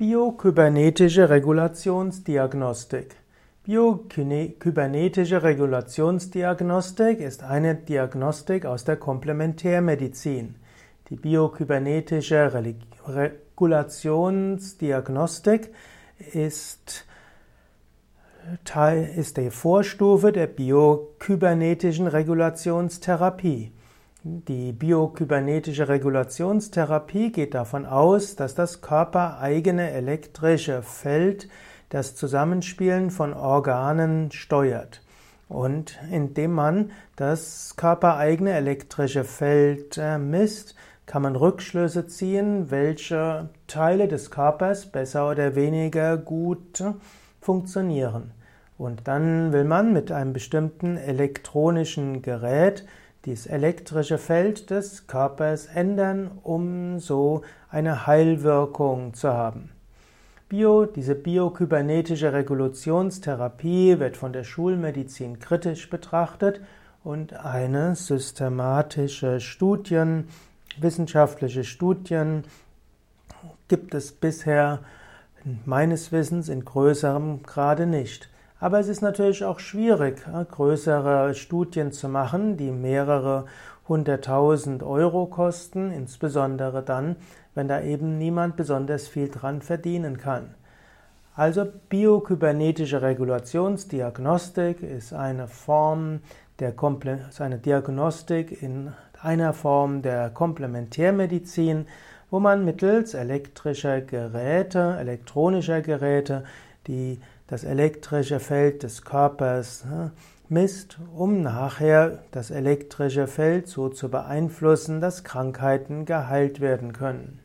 Biokybernetische Regulationsdiagnostik. Biokybernetische Regulationsdiagnostik ist eine Diagnostik aus der Komplementärmedizin. Die biokybernetische Regulationsdiagnostik ist, Teil, ist die Vorstufe der biokybernetischen Regulationstherapie. Die biokybernetische Regulationstherapie geht davon aus, dass das körpereigene elektrische Feld das Zusammenspielen von Organen steuert. Und indem man das körpereigene elektrische Feld äh, misst, kann man Rückschlüsse ziehen, welche Teile des Körpers besser oder weniger gut funktionieren. Und dann will man mit einem bestimmten elektronischen Gerät dieses elektrische Feld des Körpers ändern, um so eine Heilwirkung zu haben. Bio, diese biokybernetische Regulationstherapie wird von der Schulmedizin kritisch betrachtet und eine systematische Studien, wissenschaftliche Studien gibt es bisher meines Wissens in größerem Grade nicht. Aber es ist natürlich auch schwierig, größere Studien zu machen, die mehrere hunderttausend Euro kosten, insbesondere dann, wenn da eben niemand besonders viel dran verdienen kann. Also biokybernetische Regulationsdiagnostik ist eine Form der ist eine Diagnostik in einer Form der Komplementärmedizin, wo man mittels elektrischer Geräte, elektronischer Geräte, die das elektrische Feld des Körpers ne, misst, um nachher das elektrische Feld so zu beeinflussen, dass Krankheiten geheilt werden können.